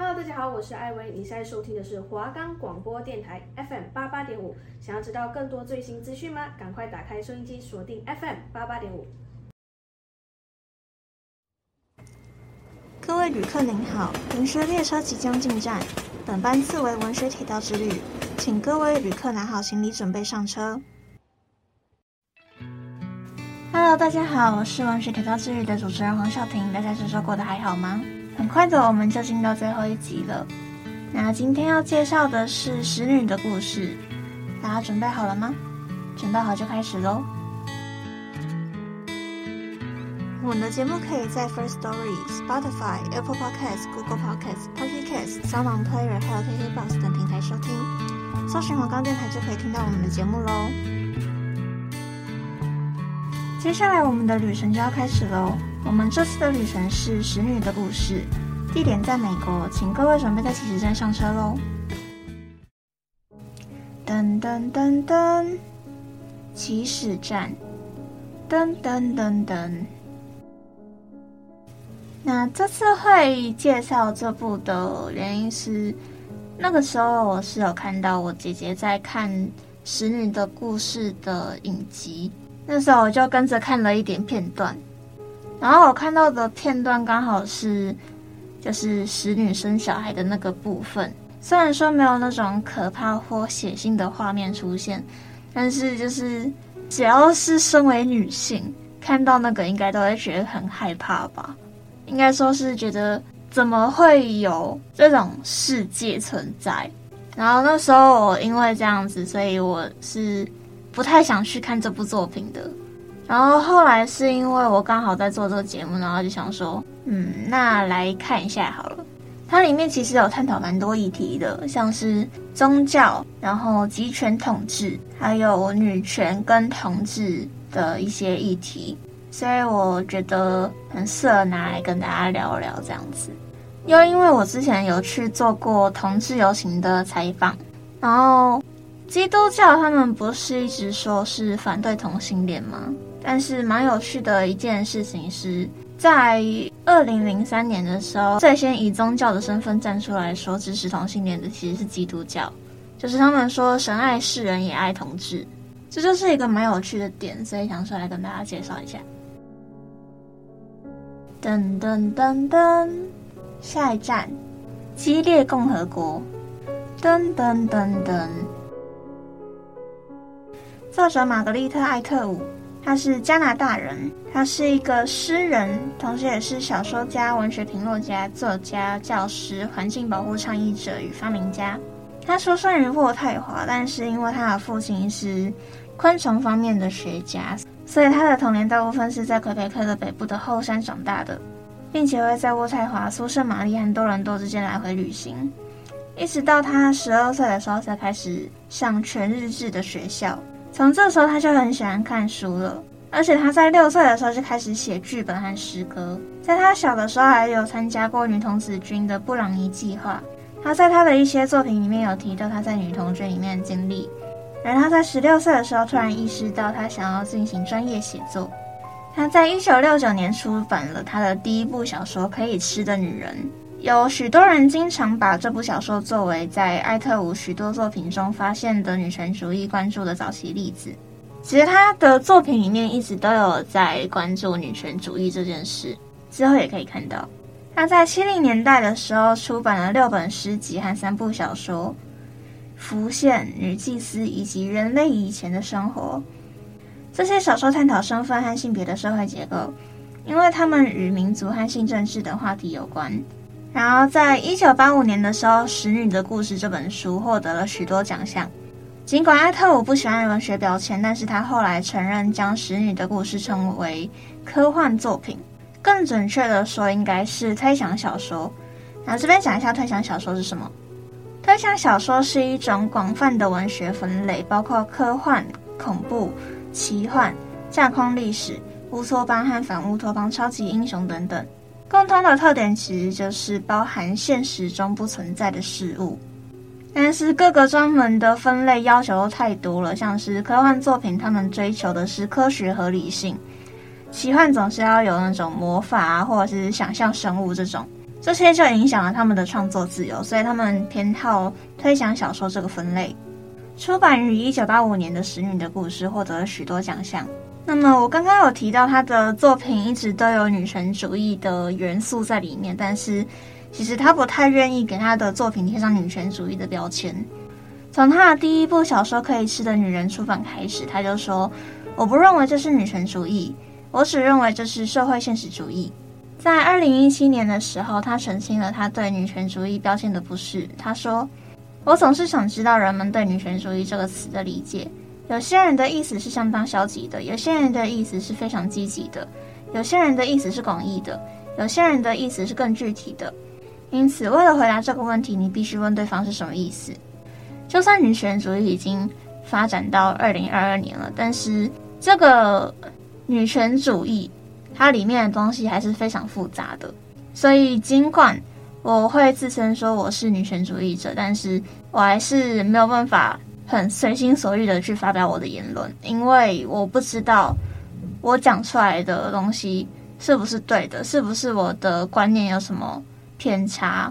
Hello，大家好，我是艾薇，你现在收听的是华冈广播电台 FM 八八点五。想要知道更多最新资讯吗？赶快打开收音机，锁定 FM 八八点五。各位旅客您好，文学列车即将进站，本班次为文学铁道之旅，请各位旅客拿好行李，准备上车。Hello，大家好，我是文学铁道之旅的主持人黄晓婷，大家这周过得还好吗？很快的，我们就进到最后一集了。那今天要介绍的是使女的故事，大家准备好了吗？准备好就开始喽。我们的节目可以在 First Story、Spotify、Apple Podcasts、Google Podcasts、Pocket Casts、SoundOnPlayer 还有 KKBOX 等平台收听。搜寻黄冈电台就可以听到我们的节目喽。接下来我们的旅程就要开始喽。我们这次的旅程是使女的故事，地点在美国，请各位准备在起始站上车喽。噔噔噔噔，起始站，噔噔噔噔。那这次会介绍这部的原因是，那个时候我是有看到我姐姐在看《使女的故事》的影集，那时候我就跟着看了一点片段。然后我看到的片段刚好是，就是使女生小孩的那个部分。虽然说没有那种可怕或血腥的画面出现，但是就是只要是身为女性，看到那个应该都会觉得很害怕吧。应该说是觉得怎么会有这种世界存在。然后那时候我因为这样子，所以我是不太想去看这部作品的。然后后来是因为我刚好在做这个节目，然后就想说，嗯，那来看一下好了。它里面其实有探讨蛮多议题的，像是宗教，然后集权统治，还有女权跟同志的一些议题，所以我觉得很适合拿来跟大家聊聊这样子。又因为我之前有去做过同志游行的采访，然后基督教他们不是一直说是反对同性恋吗？但是蛮有趣的一件事情是，在二零零三年的时候，最先以宗教的身份站出来说支持同性恋的其实是基督教，就是他们说神爱世人也爱同志，这就是一个蛮有趣的点，所以想说来跟大家介绍一下。噔噔噔噔，下一站，激烈共和国。噔噔噔噔，作者玛格丽特·艾特伍。他是加拿大人，他是一个诗人，同时也是小说家、文学评论家、作家、教师、环境保护倡议者与发明家。他出生于渥太华，但是因为他的父亲是昆虫方面的学家，所以他的童年大部分是在魁北克的北部的后山长大的，并且会在渥太华、苏圣玛丽和多伦多之间来回旅行，一直到他十二岁的时候才开始上全日制的学校。从这时候他就很喜欢看书了，而且他在六岁的时候就开始写剧本和诗歌。在他小的时候，还有参加过女童子军的布朗尼计划。他在他的一些作品里面有提到他在女童军里面的经历。而他在十六岁的时候，突然意识到他想要进行专业写作。他在一九六九年出版了他的第一部小说《可以吃的女人》。有许多人经常把这部小说作为在艾特伍许多作品中发现的女权主义关注的早期例子。其实他的作品里面一直都有在关注女权主义这件事。之后也可以看到，他在七零年代的时候出版了六本诗集和三部小说，《浮现》、《女祭司》以及《人类以前的生活》。这些小说探讨身份和性别的社会结构，因为他们与民族和性政治等话题有关。然后，在一九八五年的时候，《使女的故事》这本书获得了许多奖项。尽管艾特伍不喜欢文学标签，但是他后来承认将《使女的故事》称为科幻作品，更准确的说，应该是推想小说。那这边讲一下推想小说是什么？推想小说是一种广泛的文学分类，包括科幻、恐怖、奇幻、架空历史、乌托邦和反乌托邦、超级英雄等等。共通的特点其实就是包含现实中不存在的事物，但是各个专门的分类要求都太多了。像是科幻作品，他们追求的是科学合理性；奇幻总是要有那种魔法啊，或者是想象生物这种；这些就影响了他们的创作自由，所以他们偏好推想小说这个分类。出版于一九八五年的《使女的故事》获得了许多奖项。那么我刚刚有提到他的作品一直都有女权主义的元素在里面，但是其实他不太愿意给他的作品贴上女权主义的标签。从他的第一部小说《可以吃的女人》出版开始，他就说：“我不认为这是女权主义，我只认为这是社会现实主义。”在二零一七年的时候，他澄清了他对女权主义标签的不是。他说：“我总是想知道人们对女权主义这个词的理解。”有些人的意思是相当消极的，有些人的意思是非常积极的，有些人的意思是广义的，有些人的意思是更具体的。因此，为了回答这个问题，你必须问对方是什么意思。就算女权主义已经发展到二零二二年了，但是这个女权主义它里面的东西还是非常复杂的。所以，尽管我会自称说我是女权主义者，但是我还是没有办法。很随心所欲的去发表我的言论，因为我不知道我讲出来的东西是不是对的，是不是我的观念有什么偏差，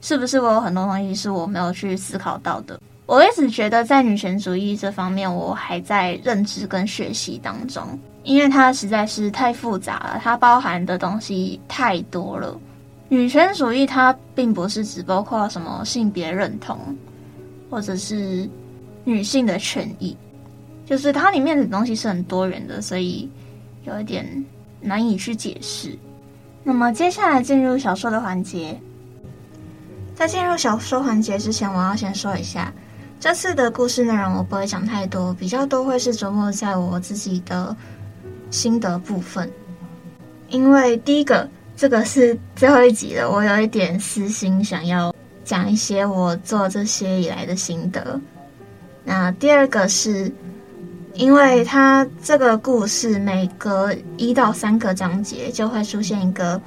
是不是我有很多东西是我没有去思考到的。我一直觉得在女权主义这方面，我还在认知跟学习当中，因为它实在是太复杂了，它包含的东西太多了。女权主义它并不是只包括什么性别认同，或者是。女性的权益，就是它里面的东西是很多元的，所以有一点难以去解释。那么接下来进入小说的环节，在进入小说环节之前，我要先说一下，这次的故事内容我不会讲太多，比较多会是琢磨在我自己的心得部分。因为第一个，这个是最后一集了，我有一点私心，想要讲一些我做这些以来的心得。那第二个是，因为它这个故事每隔一到三个章节就会出现一个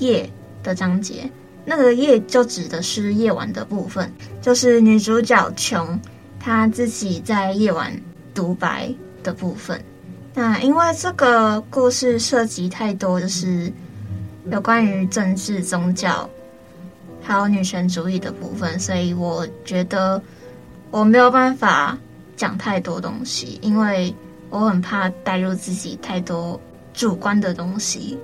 夜的章节，那个夜就指的是夜晚的部分，就是女主角琼她自己在夜晚独白的部分。那因为这个故事涉及太多，就是有关于政治、宗教还有女权主义的部分，所以我觉得。我没有办法讲太多东西，因为我很怕带入自己太多主观的东西。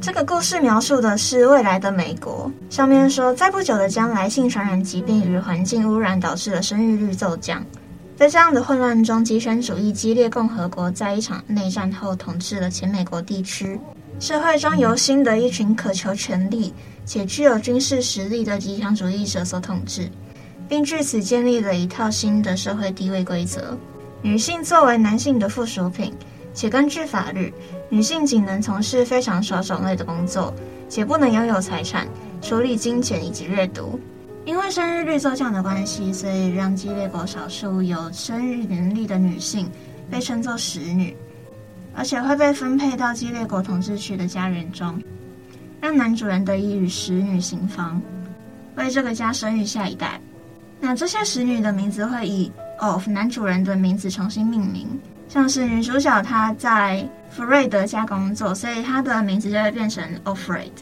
这个故事描述的是未来的美国，上面说，在不久的将来，性传染疾病与环境污染导致了生育率骤降。在这样的混乱中，极权主义激烈共和国在一场内战后统治了前美国地区。社会中由新的一群渴求权力且具有军事实力的极强主义者所统治。并据此建立了一套新的社会地位规则：女性作为男性的附属品，且根据法律，女性仅能从事非常少种类的工作，且不能拥有财产、处理金钱以及阅读。因为生育率骤降的关系，所以让激烈国少数有生育能力的女性被称作使女，而且会被分配到激烈国统治区的家园中，让男主人得以与使女行房，为这个家生育下一代。那这些使女的名字会以 of 男主人的名字重新命名，像是女主角她在弗瑞德家工作，所以她的名字就会变成 Offred，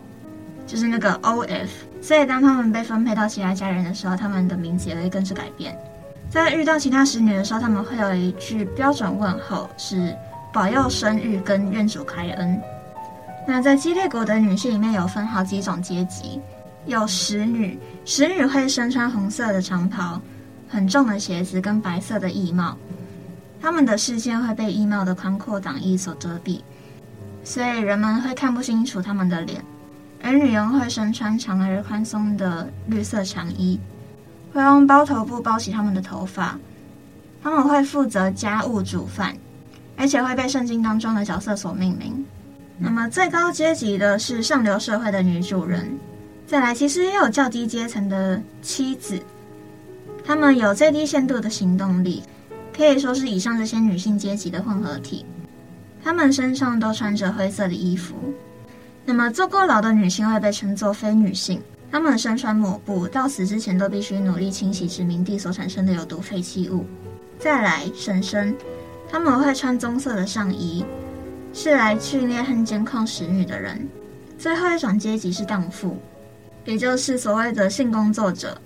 就是那个 O F。所以当他们被分配到其他家人的时候，他们的名字也会跟着改变。在遇到其他使女的时候，他们会有一句标准问候，是保佑生育跟愿主开恩。那在激烈国的女性里面有分好几种阶级。有使女，使女会身穿红色的长袍、很重的鞋子跟白色的衣帽，她们的视线会被衣帽的宽阔挡衣所遮蔽，所以人们会看不清楚她们的脸。而女佣会身穿长而宽松的绿色长衣，会用包头布包起她们的头发。她们会负责家务煮饭，而且会被圣经当中的角色所命名。那么最高阶级的是上流社会的女主人。再来，其实也有较低阶层的妻子，她们有最低限度的行动力，可以说是以上这些女性阶级的混合体。她们身上都穿着灰色的衣服。那么，坐过牢的女性会被称作非女性，她们身穿抹布，到死之前都必须努力清洗殖民地所产生的有毒废弃物。再来，婶婶，她们会穿棕色的上衣，是来训练和监控使女的人。最后一种阶级是荡妇。也就是所谓的性工作者。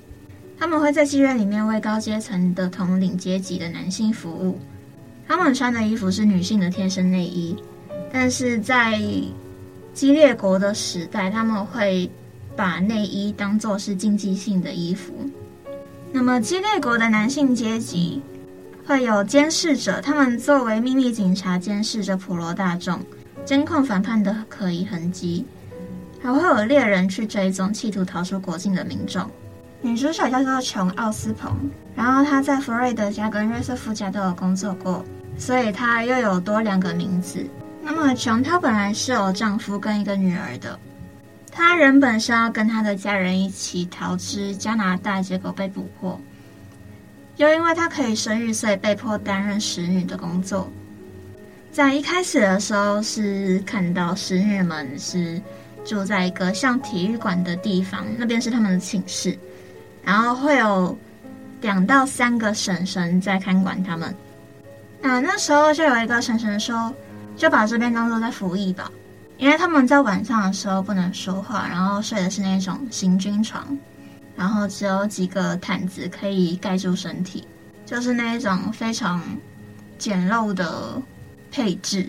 他们会在妓院里面为高阶层的统领阶级的男性服务。他们穿的衣服是女性的贴身内衣，但是在激烈国的时代，他们会把内衣当作是禁忌性的衣服。那么，激烈国的男性阶级会有监视者，他们作为秘密警察监视着普罗大众，监控反叛的可疑痕迹，还会有猎人去追踪企图逃出国境的民众。女主角叫做琼·奥斯彭，然后她在弗瑞德家跟约瑟夫家都有工作过，所以她又有多两个名字。那么，琼她本来是有丈夫跟一个女儿的。她原本是要跟她的家人一起逃至加拿大，结果被捕获。又因为她可以生育，所以被迫担任使女的工作。在一开始的时候，是看到使女们是住在一个像体育馆的地方，那边是他们的寝室，然后会有两到三个婶婶在看管他们。那那时候就有一个婶婶说：“就把这边当做在服役吧。”因为他们在晚上的时候不能说话，然后睡的是那种行军床，然后只有几个毯子可以盖住身体，就是那一种非常简陋的配置。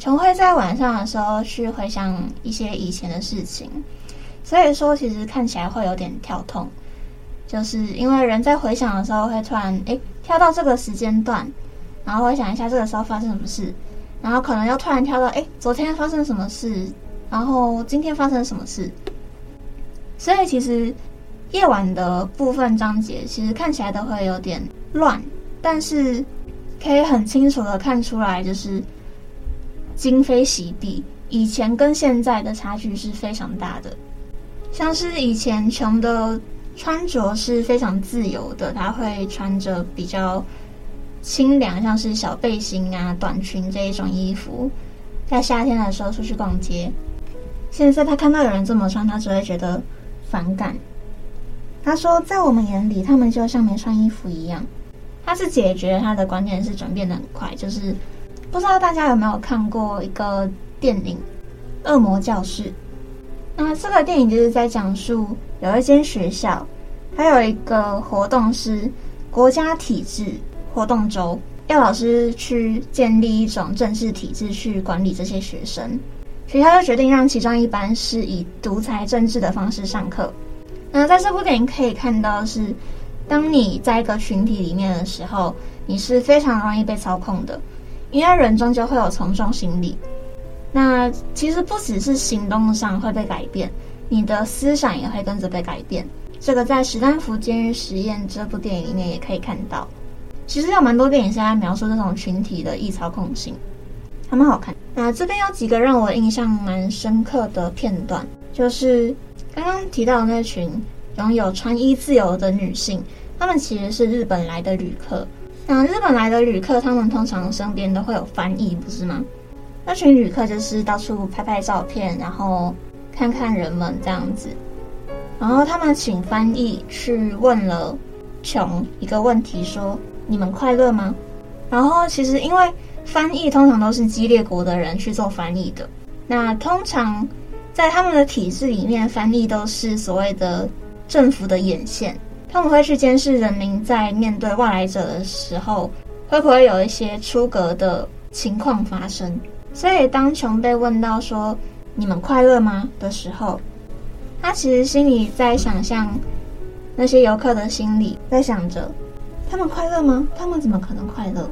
琼会在晚上的时候去回想一些以前的事情，所以说其实看起来会有点跳痛，就是因为人在回想的时候会突然诶跳到这个时间段，然后回想一下这个时候发生什么事。然后可能又突然跳到，哎，昨天发生什么事？然后今天发生什么事？所以其实夜晚的部分章节其实看起来都会有点乱，但是可以很清楚的看出来，就是今非昔比，以前跟现在的差距是非常大的。像是以前穷的穿着是非常自由的，他会穿着比较。清凉，像是小背心啊、短裙这一种衣服，在夏天的时候出去逛街。现在他看到有人这么穿，他只会觉得反感。他说，在我们眼里，他们就像没穿衣服一样。他是解决他的观念是转变的很快，就是不知道大家有没有看过一个电影《恶魔教室》？那这个电影就是在讲述有一间学校，还有一个活动是国家体制。活动周要老师去建立一种政治体制去管理这些学生，学校就决定让其中一班是以独裁政治的方式上课。那在这部电影可以看到是，当你在一个群体里面的时候，你是非常容易被操控的，因为人终究会有从众心理。那其实不只是行动上会被改变，你的思想也会跟着被改变。这个在史丹福监狱实验这部电影里面也可以看到。其实有蛮多电影是在描述这种群体的易操控性，还蛮好看。那这边有几个让我印象蛮深刻的片段，就是刚刚提到的那群拥有穿衣自由的女性，她们其实是日本来的旅客。那日本来的旅客，他们通常身边都会有翻译，不是吗？那群旅客就是到处拍拍照片，然后看看人们这样子。然后他们请翻译去问了琼一个问题，说。你们快乐吗？然后其实因为翻译通常都是激烈国的人去做翻译的，那通常在他们的体制里面，翻译都是所谓的政府的眼线，他们会去监视人民在面对外来者的时候，会不会有一些出格的情况发生。所以当琼被问到说“你们快乐吗”的时候，他其实心里在想象那些游客的心里，在想着。他们快乐吗？他们怎么可能快乐？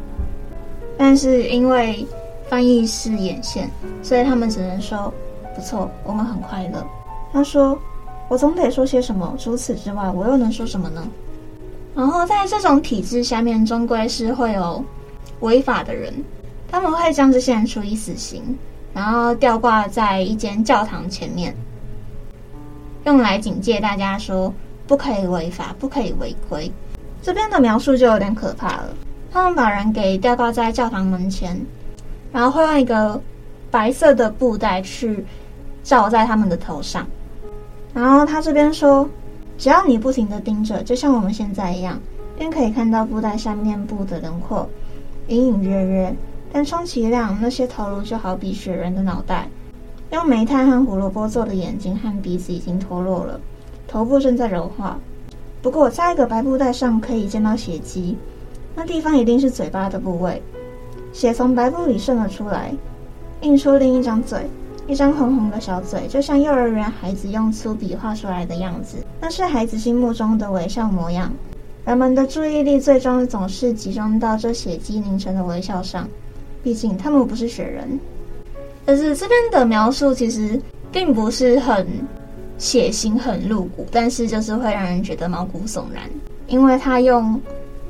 但是因为翻译是眼线，所以他们只能说不错，我们很快乐。他说：“我总得说些什么，除此之外，我又能说什么呢？”然后在这种体制下面，终归是会有违法的人，他们会将这些人处以死刑，然后吊挂在一间教堂前面，用来警戒大家说不可以违法，不可以违规。这边的描述就有点可怕了。他们把人给吊挂在教堂门前，然后会用一个白色的布袋去罩在他们的头上。然后他这边说，只要你不停地盯着，就像我们现在一样，便可以看到布袋下面部的轮廓，隐隐约约。但充其量，那些头颅就好比雪人的脑袋。用煤炭和胡萝卜做的眼睛和鼻子已经脱落了，头部正在柔化。不过，在一个白布袋上可以见到血迹，那地方一定是嘴巴的部位。血从白布里渗了出来，映出另一张嘴，一张红红的小嘴，就像幼儿园孩子用粗笔画出来的样子。那是孩子心目中的微笑模样。人们的注意力最终总是集中到这血迹凝成的微笑上，毕竟他们不是雪人。但是这边的描述其实并不是很血腥、很露骨，但是就是会让人觉得毛骨悚然，因为他用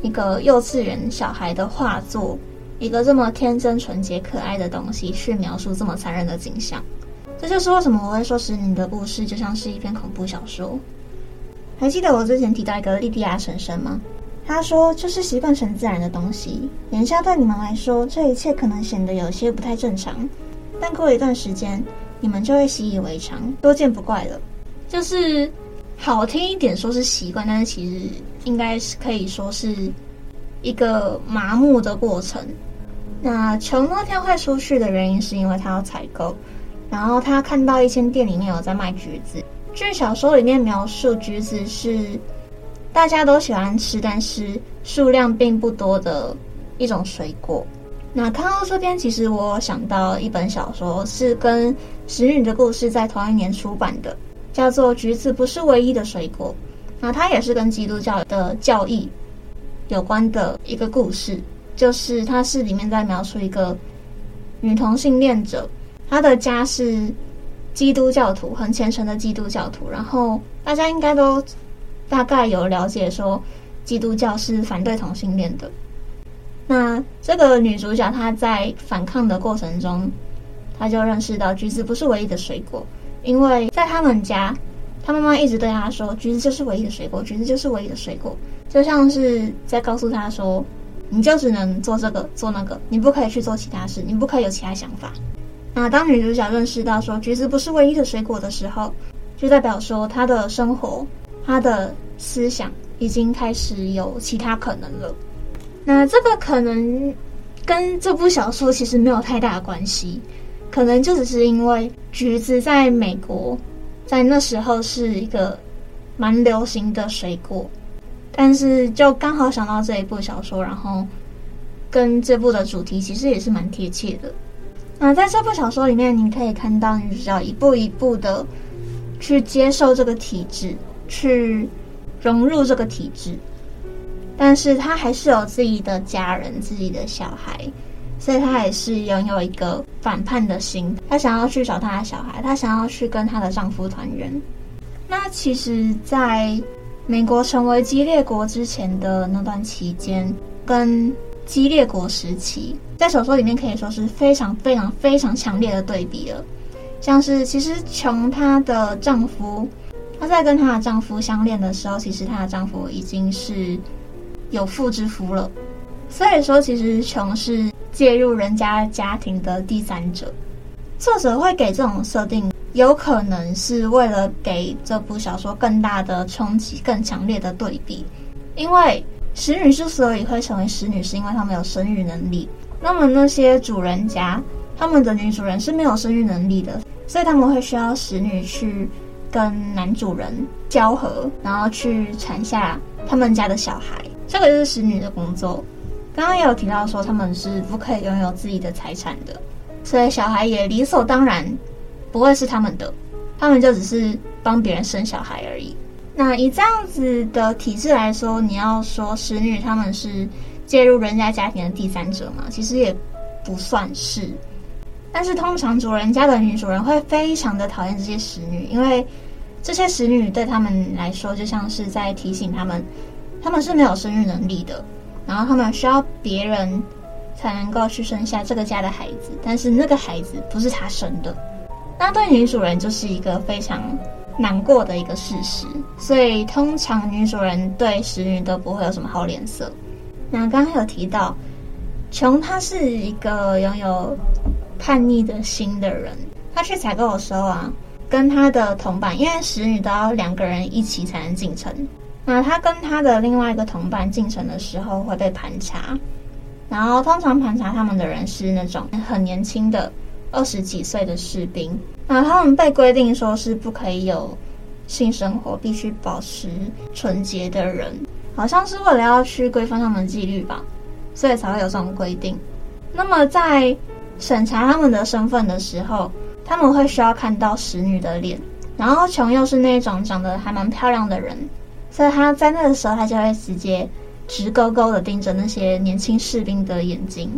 一个幼稚园小孩的画作。一个这么天真、纯洁、可爱的东西，去描述这么残忍的景象，这就是为什么我会说《使女的故事》就像是一篇恐怖小说。还记得我之前提到一个莉迪亚婶婶吗？她说：“就是习惯成自然的东西，眼下对你们来说，这一切可能显得有些不太正常，但过一段时间，你们就会习以为常，多见不怪了。”就是好听一点说是习惯，但是其实应该是可以说是一个麻木的过程。那琼那天会出去的原因是因为他要采购，然后他看到一间店里面有在卖橘子。据小说里面描述，橘子是大家都喜欢吃，但是数量并不多的一种水果。那看到这边，其实我想到一本小说，是跟《使女的故事》在同一年出版的，叫做《橘子不是唯一的水果》。那它也是跟基督教的教义有关的一个故事。就是它是里面在描述一个女同性恋者，她的家是基督教徒，很虔诚的基督教徒。然后大家应该都大概有了解，说基督教是反对同性恋的。那这个女主角她在反抗的过程中，她就认识到橘子不是唯一的水果，因为在他们家，她妈妈一直对她说，橘子就是唯一的水果，橘子就是唯一的水果，就像是在告诉他说。你就只能做这个做那个，你不可以去做其他事，你不可以有其他想法。那当女主角认识到说橘子不是唯一的水果的时候，就代表说她的生活、她的思想已经开始有其他可能了。那这个可能跟这部小说其实没有太大的关系，可能就只是因为橘子在美国在那时候是一个蛮流行的水果。但是就刚好想到这一部小说，然后跟这部的主题其实也是蛮贴切的。那在这部小说里面，你可以看到女主角一步一步的去接受这个体制，去融入这个体制，但是她还是有自己的家人、自己的小孩，所以她还是拥有一个反叛的心。她想要去找她的小孩，她想要去跟她的丈夫团圆。那其实，在美国成为激烈国之前的那段期间，跟激烈国时期，在小说里面可以说是非常非常非常强烈的对比了。像是其实琼她的丈夫，她在跟她的丈夫相恋的时候，其实她的丈夫已经是有妇之夫了。所以说，其实琼是介入人家家庭的第三者。作者会给这种设定。有可能是为了给这部小说更大的冲击、更强烈的对比，因为使女之所以会成为使女，是因为她们有生育能力。那么那些主人家，他们的女主人是没有生育能力的，所以他们会需要使女去跟男主人交合，然后去产下他们家的小孩。这个就是使女的工作。刚刚也有提到说，他们是不可以拥有自己的财产的，所以小孩也理所当然。不会是他们的，他们就只是帮别人生小孩而已。那以这样子的体制来说，你要说使女他们是介入人家家庭的第三者嘛？其实也不算是。但是通常主人家的女主人会非常的讨厌这些使女，因为这些使女对他们来说就像是在提醒他们，他们是没有生育能力的，然后他们需要别人才能够去生下这个家的孩子，但是那个孩子不是他生的。那对女主人就是一个非常难过的一个事实，所以通常女主人对使女都不会有什么好脸色。那刚刚有提到，琼她是一个拥有叛逆的心的人，她去采购的时候啊，跟她的同伴，因为使女都要两个人一起才能进城，那她跟她的另外一个同伴进城的时候会被盘查，然后通常盘查他们的人是那种很年轻的。二十几岁的士兵，那他们被规定说是不可以有性生活，必须保持纯洁的人，好像是为了要去规范他们的纪律吧，所以才会有这种规定。那么在审查他们的身份的时候，他们会需要看到使女的脸，然后琼又是那种长得还蛮漂亮的人，所以他在那个时候他就会直接直勾勾的盯着那些年轻士兵的眼睛，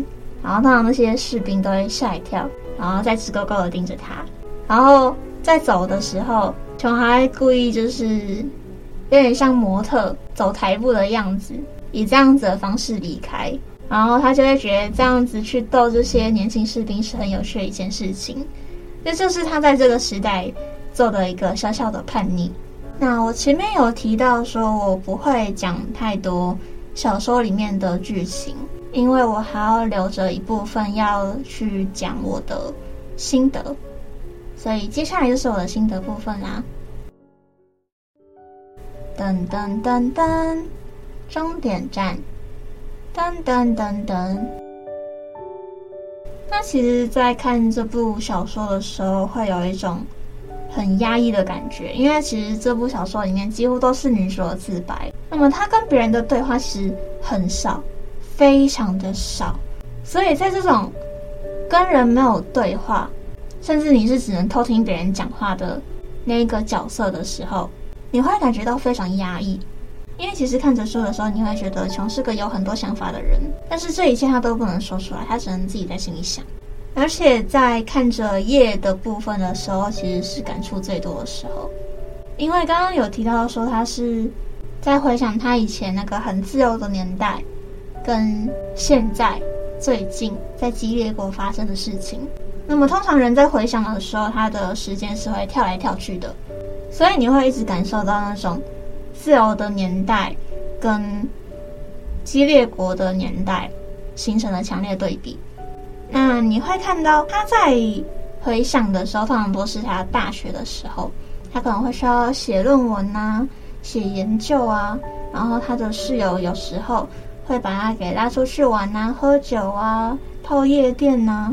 然后当然那些士兵都会吓一跳，然后再直勾勾的盯着他，然后在走的时候，琼还故意就是有点像模特走台步的样子，以这样子的方式离开。然后他就会觉得这样子去逗这些年轻士兵是很有趣的一件事情，这就是他在这个时代做的一个小小的叛逆。那我前面有提到说，我不会讲太多小说里面的剧情，因为我还要留着一部分要去讲我的心得，所以接下来就是我的心得部分啦。噔噔噔噔，终点站。噔噔噔噔。那其实，在看这部小说的时候，会有一种很压抑的感觉，因为其实这部小说里面几乎都是女主的自白。那么，她跟别人的对话其实很少，非常的少。所以在这种跟人没有对话，甚至你是只能偷听别人讲话的那一个角色的时候，你会感觉到非常压抑。因为其实看着书的时候，你会觉得琼是个有很多想法的人，但是这一切他都不能说出来，他只能自己在心里想。而且在看着夜的部分的时候，其实是感触最多的时候，因为刚刚有提到说他是在回想他以前那个很自由的年代，跟现在最近在激烈国发生的事情。那么通常人在回想的时候，他的时间是会跳来跳去的，所以你会一直感受到那种。自由的年代跟激烈国的年代形成了强烈对比。那你会看到他在回想的时候，通常都是他大学的时候，他可能会需要写论文啊、写研究啊，然后他的室友有时候会把他给拉出去玩啊、喝酒啊、泡夜店啊。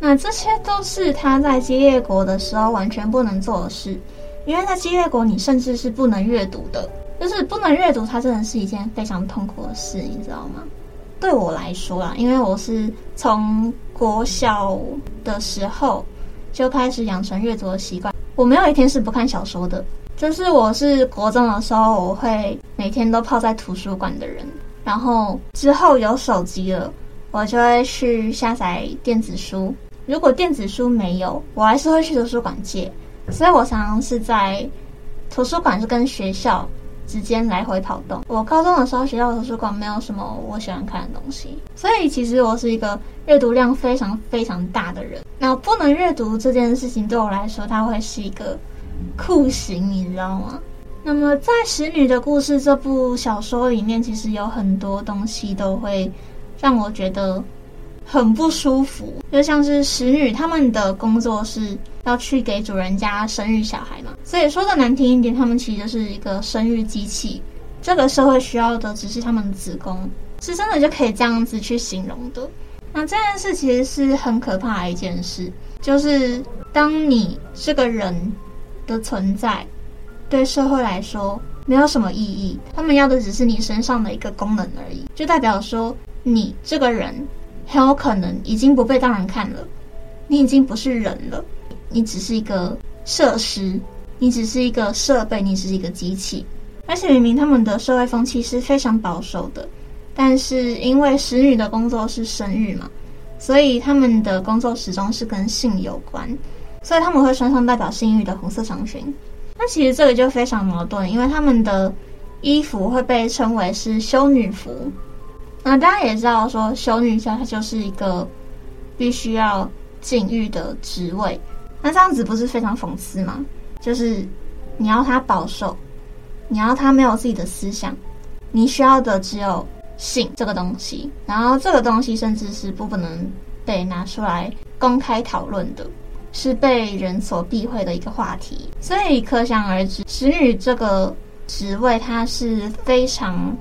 那这些都是他在基列国的时候完全不能做的事。因为在基列国，你甚至是不能阅读的，就是不能阅读，它真的是一件非常痛苦的事，你知道吗？对我来说啦，因为我是从国小的时候就开始养成阅读的习惯，我没有一天是不看小说的。就是我是国中的时候，我会每天都泡在图书馆的人，然后之后有手机了，我就会去下载电子书。如果电子书没有，我还是会去图书馆借。所以我常常是在图书馆是跟学校之间来回跑动。我高中的时候，学校图书馆没有什么我喜欢看的东西，所以其实我是一个阅读量非常非常大的人。那不能阅读这件事情对我来说，它会是一个酷刑，你知道吗？那么在《使女的故事》这部小说里面，其实有很多东西都会让我觉得。很不舒服，就像是使女他们的工作是要去给主人家生育小孩嘛，所以说的难听一点，他们其实就是一个生育机器。这个社会需要的只是他们的子宫，是真的就可以这样子去形容的。那这件事其实是很可怕的一件事，就是当你这个人的存在对社会来说没有什么意义，他们要的只是你身上的一个功能而已，就代表说你这个人。很有可能已经不被当人看了，你已经不是人了，你只是一个设施，你只是一个设备，你只是一个机器。而且明明他们的社会风气是非常保守的，但是因为使女的工作是生育嘛，所以他们的工作始终是跟性有关，所以他们会穿上代表性欲的红色长裙。那其实这个就非常矛盾，因为他们的衣服会被称为是修女服。那大家也知道，说修女家她就是一个必须要禁欲的职位，那这样子不是非常讽刺吗？就是你要她保守，你要她没有自己的思想，你需要的只有性这个东西，然后这个东西甚至是不不能被拿出来公开讨论的，是被人所避讳的一个话题。所以可想而知，使女这个职位它是非常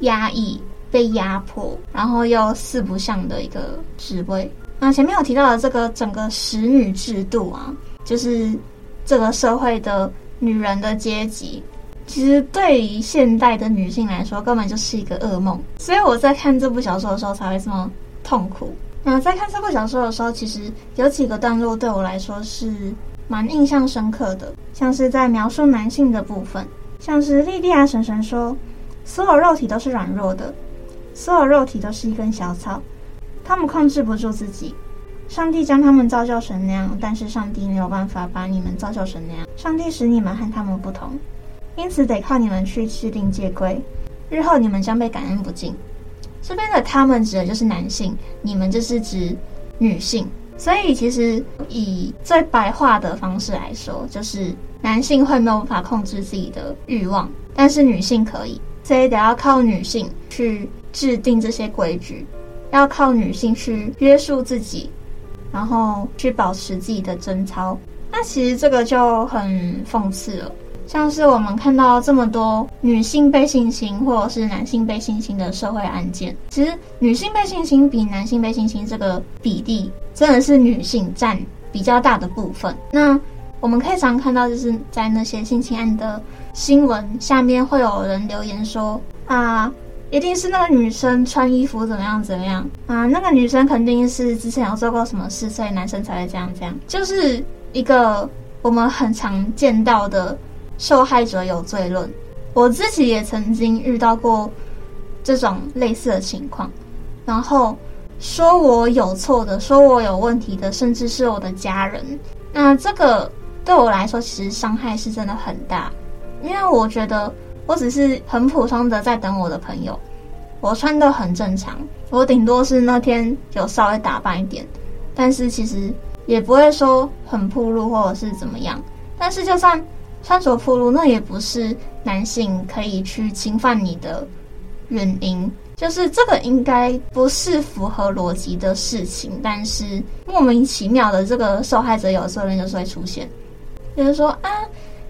压抑。被压迫，然后又四不像的一个职位。那前面有提到的这个整个使女制度啊，就是这个社会的女人的阶级，其实对于现代的女性来说，根本就是一个噩梦。所以我在看这部小说的时候才会这么痛苦。那在看这部小说的时候，其实有几个段落对我来说是蛮印象深刻的，像是在描述男性的部分，像是莉莉亚婶婶说，所有肉体都是软弱的，所有肉体都是一根小草。他们控制不住自己，上帝将他们造就成那样，但是上帝没有办法把你们造就成那样。上帝使你们和他们不同，因此得靠你们去制定戒规，日后你们将被感恩不尽。这边的“他们”指的就是男性，你们就是指女性。所以其实以最白话的方式来说，就是男性会没有办法控制自己的欲望，但是女性可以，所以得要靠女性去制定这些规矩。要靠女性去约束自己，然后去保持自己的贞操。那其实这个就很讽刺了。像是我们看到这么多女性被性侵，或者是男性被性侵的社会案件，其实女性被性侵比男性被性侵这个比例，真的是女性占比较大的部分。那我们可以常看到，就是在那些性侵案的新闻下面，会有人留言说啊。一定是那个女生穿衣服怎么样怎么样啊？那个女生肯定是之前有做过什么事，所以男生才会这样这样。就是一个我们很常见到的受害者有罪论。我自己也曾经遇到过这种类似的情况，然后说我有错的，说我有问题的，甚至是我的家人。那这个对我来说，其实伤害是真的很大，因为我觉得。我只是很普通的在等我的朋友，我穿得很正常，我顶多是那天有稍微打扮一点，但是其实也不会说很暴露或者是怎么样。但是就算穿着暴露，那也不是男性可以去侵犯你的原因，就是这个应该不是符合逻辑的事情。但是莫名其妙的这个受害者有时候人就是会出现，就是说啊。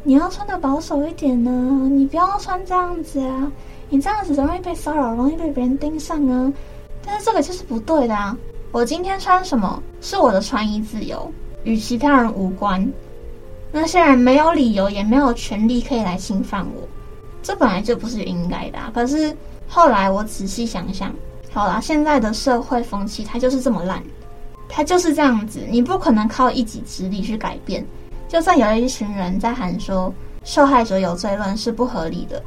你要穿的保守一点呢，你不要穿这样子啊，你这样子容易被骚扰，容易被别人盯上啊。但是这个就是不对的啊！我今天穿什么是我的穿衣自由，与其他人无关。那些人没有理由，也没有权利可以来侵犯我，这本来就不是应该的。可是后来我仔细想想，好啦，现在的社会风气它就是这么烂，它就是这样子，你不可能靠一己之力去改变。就算有一群人在喊说受害者有罪论是不合理的，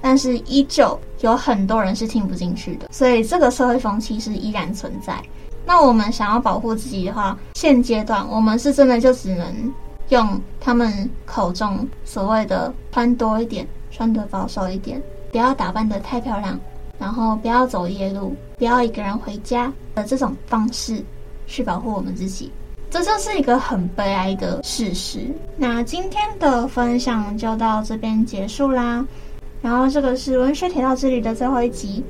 但是依旧有很多人是听不进去的，所以这个社会风气是依然存在。那我们想要保护自己的话，现阶段我们是真的就只能用他们口中所谓的穿多一点、穿得保守一点，不要打扮得太漂亮，然后不要走夜路，不要一个人回家的这种方式去保护我们自己。这就是一个很悲哀的事实。那今天的分享就到这边结束啦。然后这个是文学铁道之旅的最后一集，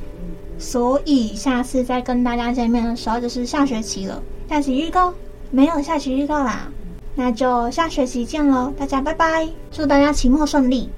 所以下次再跟大家见面的时候就是下学期了。下期预告没有下期预告啦，那就下学期见喽，大家拜拜，祝大家期末顺利。